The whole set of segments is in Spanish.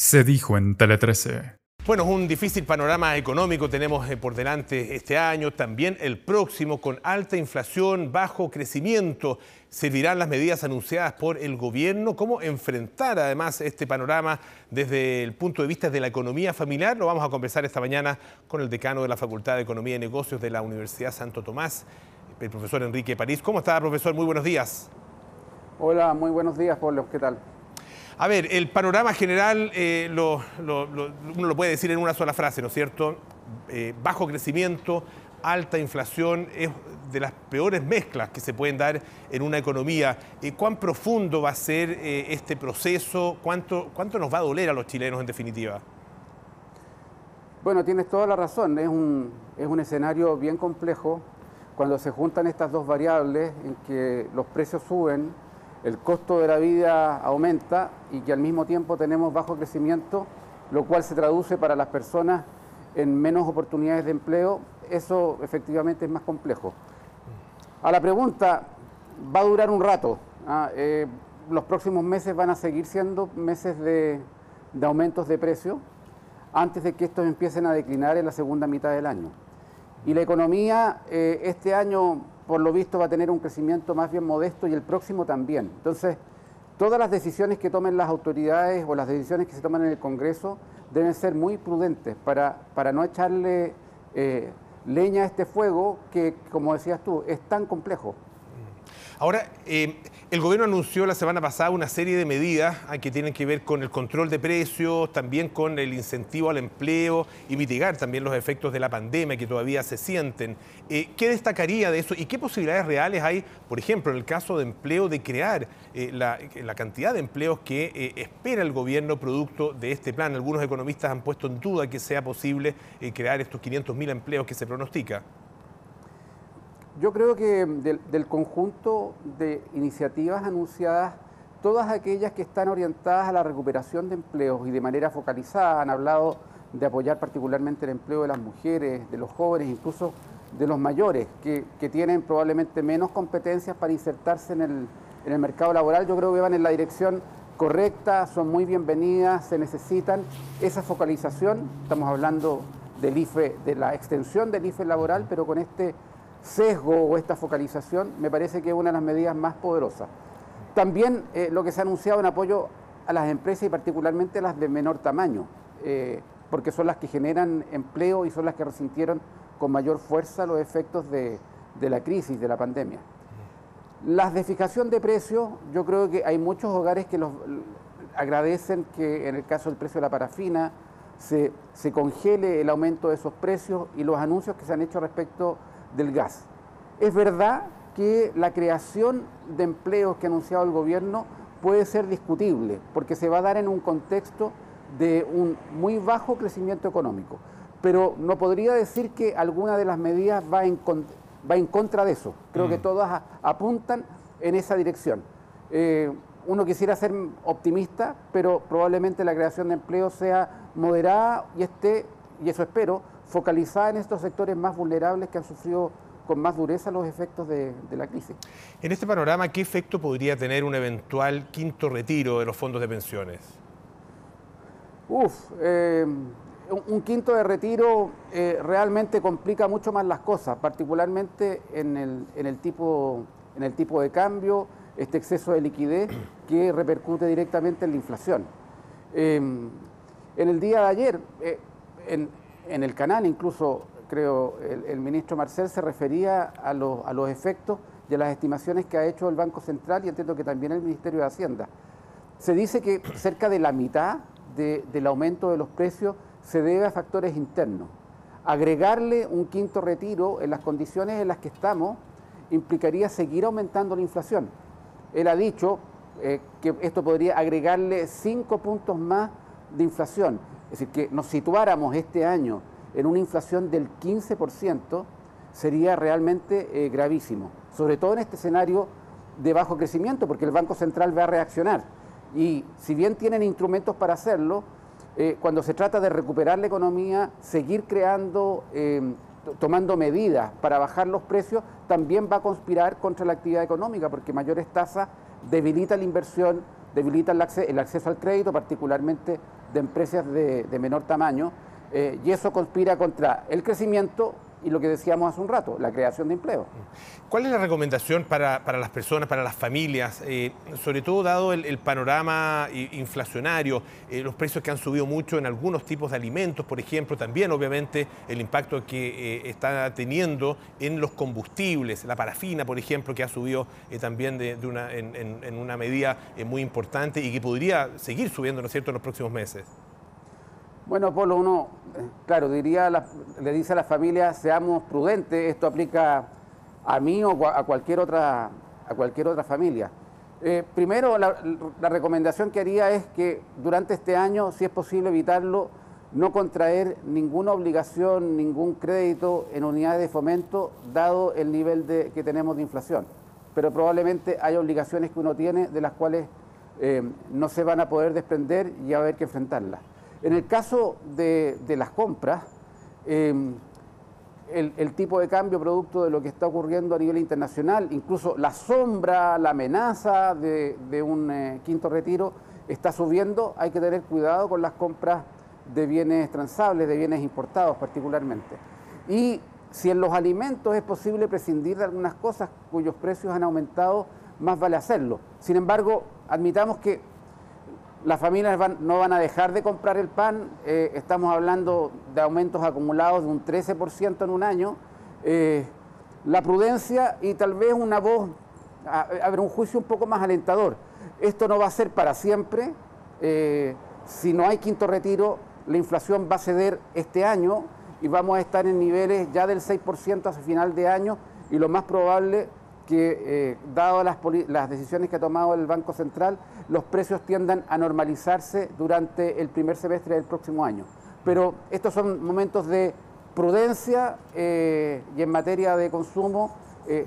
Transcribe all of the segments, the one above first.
Se dijo en Tele 13. Bueno, es un difícil panorama económico tenemos eh, por delante este año, también el próximo, con alta inflación, bajo crecimiento. ¿Servirán las medidas anunciadas por el gobierno? ¿Cómo enfrentar además este panorama desde el punto de vista de la economía familiar? Lo vamos a conversar esta mañana con el decano de la Facultad de Economía y Negocios de la Universidad Santo Tomás, el profesor Enrique París. ¿Cómo está, profesor? Muy buenos días. Hola, muy buenos días, Pablo. ¿Qué tal? A ver, el panorama general eh, uno lo puede decir en una sola frase, ¿no es cierto? Eh, bajo crecimiento, alta inflación, es de las peores mezclas que se pueden dar en una economía. Eh, ¿Cuán profundo va a ser este proceso? ¿Cuánto, ¿Cuánto nos va a doler a los chilenos en definitiva? Bueno, tienes toda la razón. Es un, es un escenario bien complejo cuando se juntan estas dos variables en que los precios suben el costo de la vida aumenta y que al mismo tiempo tenemos bajo crecimiento, lo cual se traduce para las personas en menos oportunidades de empleo, eso efectivamente es más complejo. A la pregunta, va a durar un rato. ¿ah? Eh, los próximos meses van a seguir siendo meses de, aumentos de precio antes de que estos empiecen a declinar en la segunda mitad del año. Y la economía eh, este año por lo visto va a tener un crecimiento más bien modesto y el próximo también. Entonces, todas las decisiones que tomen las autoridades o las decisiones que se toman en el Congreso deben ser muy prudentes para, para no echarle eh, leña a este fuego que, como decías tú, es tan complejo. Ahora, eh, el gobierno anunció la semana pasada una serie de medidas ah, que tienen que ver con el control de precios, también con el incentivo al empleo y mitigar también los efectos de la pandemia que todavía se sienten. Eh, ¿Qué destacaría de eso y qué posibilidades reales hay, por ejemplo, en el caso de empleo, de crear eh, la, cantidad de empleos que espera el gobierno producto de este plan? Algunos economistas han puesto en duda que sea posible crear estos 500.000 empleos que se pronostica. Yo creo que del, conjunto de iniciativas anunciadas, todas aquellas que están orientadas a la recuperación de empleos y de manera focalizada, han hablado de apoyar particularmente el empleo de las mujeres, de los jóvenes, incluso de los mayores, que, tienen probablemente menos competencias para insertarse en el, en el mercado laboral, yo creo que van en la dirección correcta, son muy bienvenidas, se necesitan. Esa focalización, estamos hablando del IFE, de la extensión del IFE laboral, pero con este sesgo o esta focalización me parece que es una de las medidas más poderosas. También eh, lo que se ha anunciado en apoyo a las empresas y particularmente las de menor tamaño, eh, porque son las que generan empleo y son las que resintieron con mayor fuerza los efectos de, la crisis, de la pandemia. Las de fijación de precios, yo creo que hay muchos hogares que los agradecen que en el caso del precio de la parafina se, se congele el aumento de esos precios y los anuncios que se han hecho respecto del gas. Es verdad que la creación de empleos que ha anunciado el gobierno puede ser discutible, porque se va a dar en un contexto de un muy bajo crecimiento económico. Pero no podría decir que alguna de las medidas va en, va en contra de eso. Creo que mm. todas apuntan en esa dirección. Eh, uno quisiera ser optimista, pero probablemente la creación de empleo sea moderada y esté, y eso espero, focalizada en estos sectores más vulnerables que han sufrido con más dureza los efectos de, la crisis. En este panorama, ¿qué efecto podría tener un eventual quinto retiro de los fondos de pensiones? Uf, eh, un, quinto de retiro eh, realmente complica mucho más las cosas, particularmente en el, tipo, en el tipo de cambio, este exceso de liquidez que repercute directamente en la inflación. Eh, en el día de ayer, en, en el canal incluso, creo, el, ministro Marcel se refería a, los efectos de las estimaciones que ha hecho el Banco Central y entiendo que también el Ministerio de Hacienda. Se dice que cerca de la mitad del aumento de los precios se debe a factores internos. Agregarle un quinto retiro en las condiciones en las que estamos implicaría seguir aumentando la inflación. Él ha dicho eh, que esto podría agregarle cinco puntos más de inflación. Es decir, que nos situáramos este año en una inflación del 15% sería realmente eh, gravísimo, sobre todo en este escenario de bajo crecimiento, porque el Banco Central va a reaccionar. Y si bien tienen instrumentos para hacerlo, eh, cuando se trata de recuperar la economía, seguir creando, em, tomando medidas para bajar los precios, también va a conspirar contra la actividad económica, porque mayores tasas debilitan la inversión, debilitan el acceso al crédito, particularmente de empresas de, menor tamaño eh, y eso conspira contra el crecimiento y lo que decíamos hace un rato, la creación de empleo. ¿Cuál es la recomendación para, las personas, para las familias, eh, sobre todo dado el, panorama inflacionario, eh, los precios que han subido mucho en algunos tipos de alimentos, por ejemplo, también obviamente el impacto que eh, está teniendo en los combustibles, la parafina, por ejemplo, que ha subido también de, una, en, en, una medida muy importante y que podría seguir subiendo, ¿no es cierto?, en los próximos meses. Bueno, Polo, uno, eh, claro, diría, le dice a la familia, seamos prudentes, esto aplica a mí o a cualquier otra, a cualquier otra familia. Eh, primero, la, recomendación que haría es que durante este año, si es posible evitarlo, no contraer ninguna obligación, ningún crédito en unidades de fomento, dado el nivel de, que tenemos de inflación. Pero probablemente hay obligaciones que uno tiene de las cuales eh, no se van a poder desprender y va a haber que enfrentarlas. En el caso de, las compras, em, el, tipo de cambio producto de lo que está ocurriendo a nivel internacional, incluso la sombra, la amenaza de, un eh, quinto retiro está subiendo, hay que tener cuidado con las compras de bienes transables, de bienes importados particularmente. Y si en los alimentos es posible prescindir de algunas cosas cuyos precios han aumentado, más vale hacerlo. Sin embargo, admitamos que las familias no van a dejar de comprar el pan, eh, estamos hablando de aumentos acumulados de un 13% en un año. Eh, la prudencia y tal vez una voz, habrá un juicio un poco más alentador. Esto no va a ser para siempre. Eh, si no hay quinto retiro, la inflación va a ceder este año y vamos a estar en niveles ya del 6% hacia final de año y lo más probable que, eh, dado las, decisiones que ha tomado el Banco Central, los precios tiendan a normalizarse durante el primer semestre del próximo año. Pero estos son momentos de prudencia eh, y en materia de consumo, eh,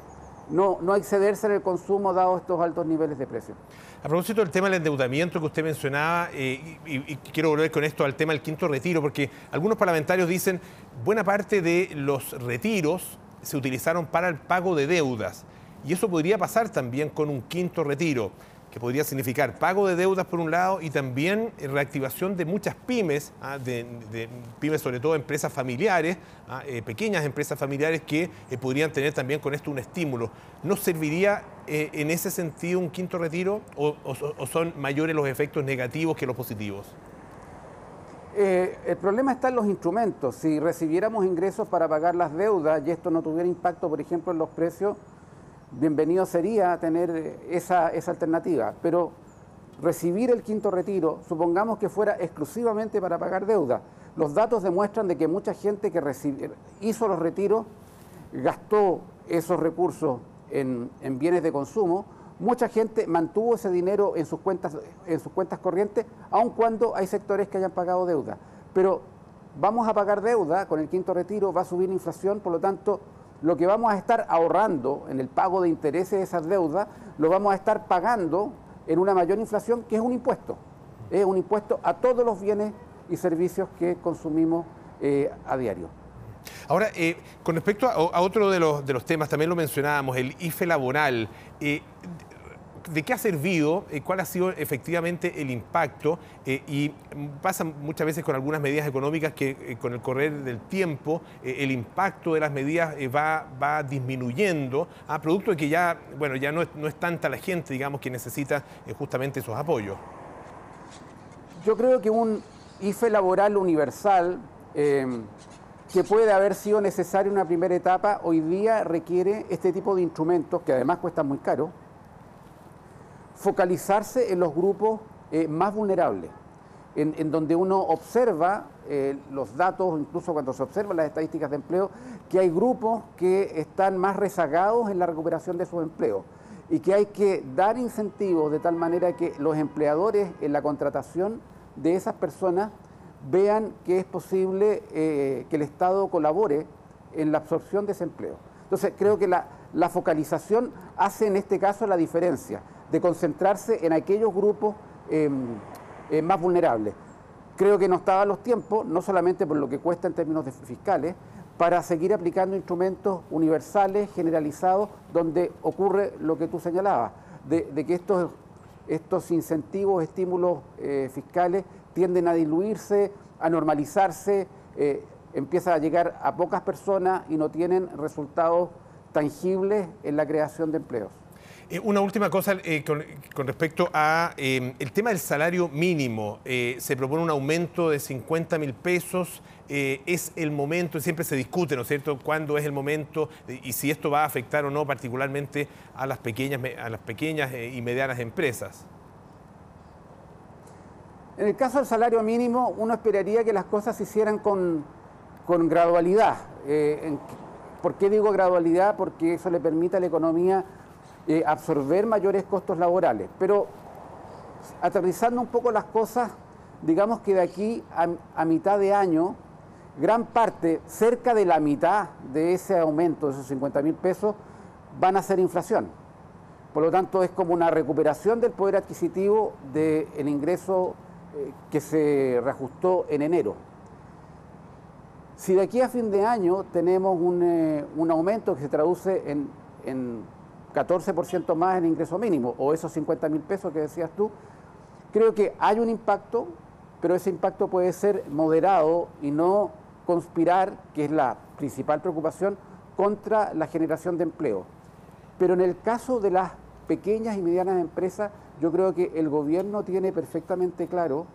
no, no excederse en el consumo dado estos altos niveles de precios. A propósito del tema del endeudamiento que usted mencionaba, y, y, quiero volver con esto al tema del quinto retiro, porque algunos parlamentarios dicen buena parte de los retiros se utilizaron para el pago de deudas. Y eso podría pasar también con un quinto retiro, que podría significar pago de deudas por un lado y también reactivación de muchas pymes, ah, pymes sobre todo empresas familiares, ah, eh, pequeñas empresas familiares que eh, podrían tener también con esto un estímulo. ¿No serviría eh, en ese sentido un quinto retiro o, son mayores los efectos negativos que los positivos? el problema está en los instrumentos. Si recibiéramos ingresos para pagar las deudas y esto no tuviera impacto, por ejemplo, en los precios, bienvenido sería tener esa, alternativa, pero recibir el quinto retiro, supongamos que fuera exclusivamente para pagar deuda. Los datos demuestran de que mucha gente que hizo los retiros gastó esos recursos en, bienes de consumo, mucha gente mantuvo ese dinero en sus cuentas, en sus cuentas corrientes, aun cuando hay sectores que hayan pagado deuda. Pero vamos a pagar deuda con el quinto retiro, va a subir la inflación, por lo tanto lo que vamos a estar ahorrando en el pago de intereses de esas deudas, lo vamos a estar pagando en una mayor inflación, que es un impuesto. Es un impuesto a todos los bienes y servicios que consumimos eh, a diario. Ahora, eh, con respecto a, otro de los, de los temas, también lo mencionábamos, el IFE laboral. Eh, de qué ha servido, eh, cuál ha sido efectivamente el impacto eh, y pasa muchas veces con algunas medidas económicas que eh, con el correr del tiempo el impacto de las medidas va, va disminuyendo a producto de que ya, bueno, ya no es, no es tanta la gente, digamos, que necesita justamente esos apoyos. Yo creo que un IFE laboral universal que puede haber sido necesario en una primera etapa, hoy día requiere este tipo de instrumentos que además cuestan muy caro focalizarse en los grupos eh, más vulnerables, en, donde uno observa eh, los datos, incluso cuando se observan las estadísticas de empleo, que hay grupos que están más rezagados en la recuperación de sus empleos y que hay que dar incentivos de tal manera que los empleadores en la contratación de esas personas vean que es posible eh, que el Estado colabore en la absorción de ese empleo. Entonces, creo que la, la focalización hace en este caso la diferencia de concentrarse en aquellos grupos em, eh, más vulnerables. Creo que no estaban los tiempos, no solamente por lo que cuesta en términos fiscales, para seguir aplicando instrumentos universales, generalizados, donde ocurre lo que tú señalabas, de, que estos, estos incentivos, estímulos eh, fiscales tienden a diluirse, a normalizarse, eh, empieza a llegar a pocas personas y no tienen resultados tangibles en la creación de empleos. Eh, una última cosa eh, con, respecto a em, el tema del salario mínimo. Eh, se propone un aumento de 50 mil pesos. es el momento, siempre se discute, ¿no es cierto?, cuándo es el momento y si esto va a afectar o no particularmente a las pequeñas, a las pequeñas y medianas empresas. En el caso del salario mínimo, uno esperaría que las cosas se hicieran con, con gradualidad. ¿Por qué digo gradualidad? Porque eso le permite a la economía eh, absorber mayores costos laborales. Pero aterrizando un poco las cosas, digamos que de aquí a, mitad de año, gran parte, cerca de la mitad de ese aumento de esos 50 mil pesos, van a ser inflación. Por lo tanto, es como una recuperación del poder adquisitivo del ingreso eh, que se reajustó en enero. Si de aquí a fin de año tenemos un, eh, aumento que se traduce en 14% más en ingreso mínimo, o esos 50 mil pesos que decías tú, creo que hay un impacto, pero ese impacto puede ser moderado y no conspirar, que es la principal preocupación, contra la generación de empleo. Pero en el caso de las pequeñas y medianas empresas, yo creo que el gobierno tiene perfectamente claro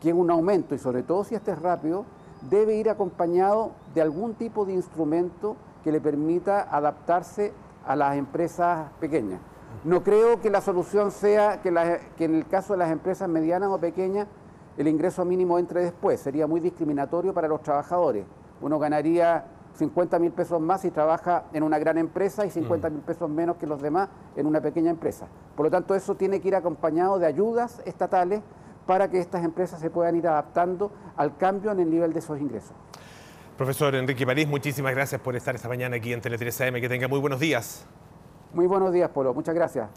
que un aumento, y sobre todo si este es rápido, debe ir acompañado de algún tipo de instrumento que le permita adaptarse a las empresas pequeñas. No creo que la solución sea que, en el caso de las empresas medianas o pequeñas el ingreso mínimo entre después. Sería muy discriminatorio para los trabajadores. Uno ganaría 50 mil pesos más si trabaja en una gran empresa y 50 mil pesos menos que los demás en una pequeña empresa. Por lo tanto, eso tiene que ir acompañado de ayudas estatales para que estas empresas se puedan ir adaptando al cambio en el nivel de esos ingresos. Profesor Enrique París, muchísimas gracias por estar esta mañana aquí en Tele 3 AM. Que tenga muy buenos días. Muy buenos días, Polo. Muchas gracias.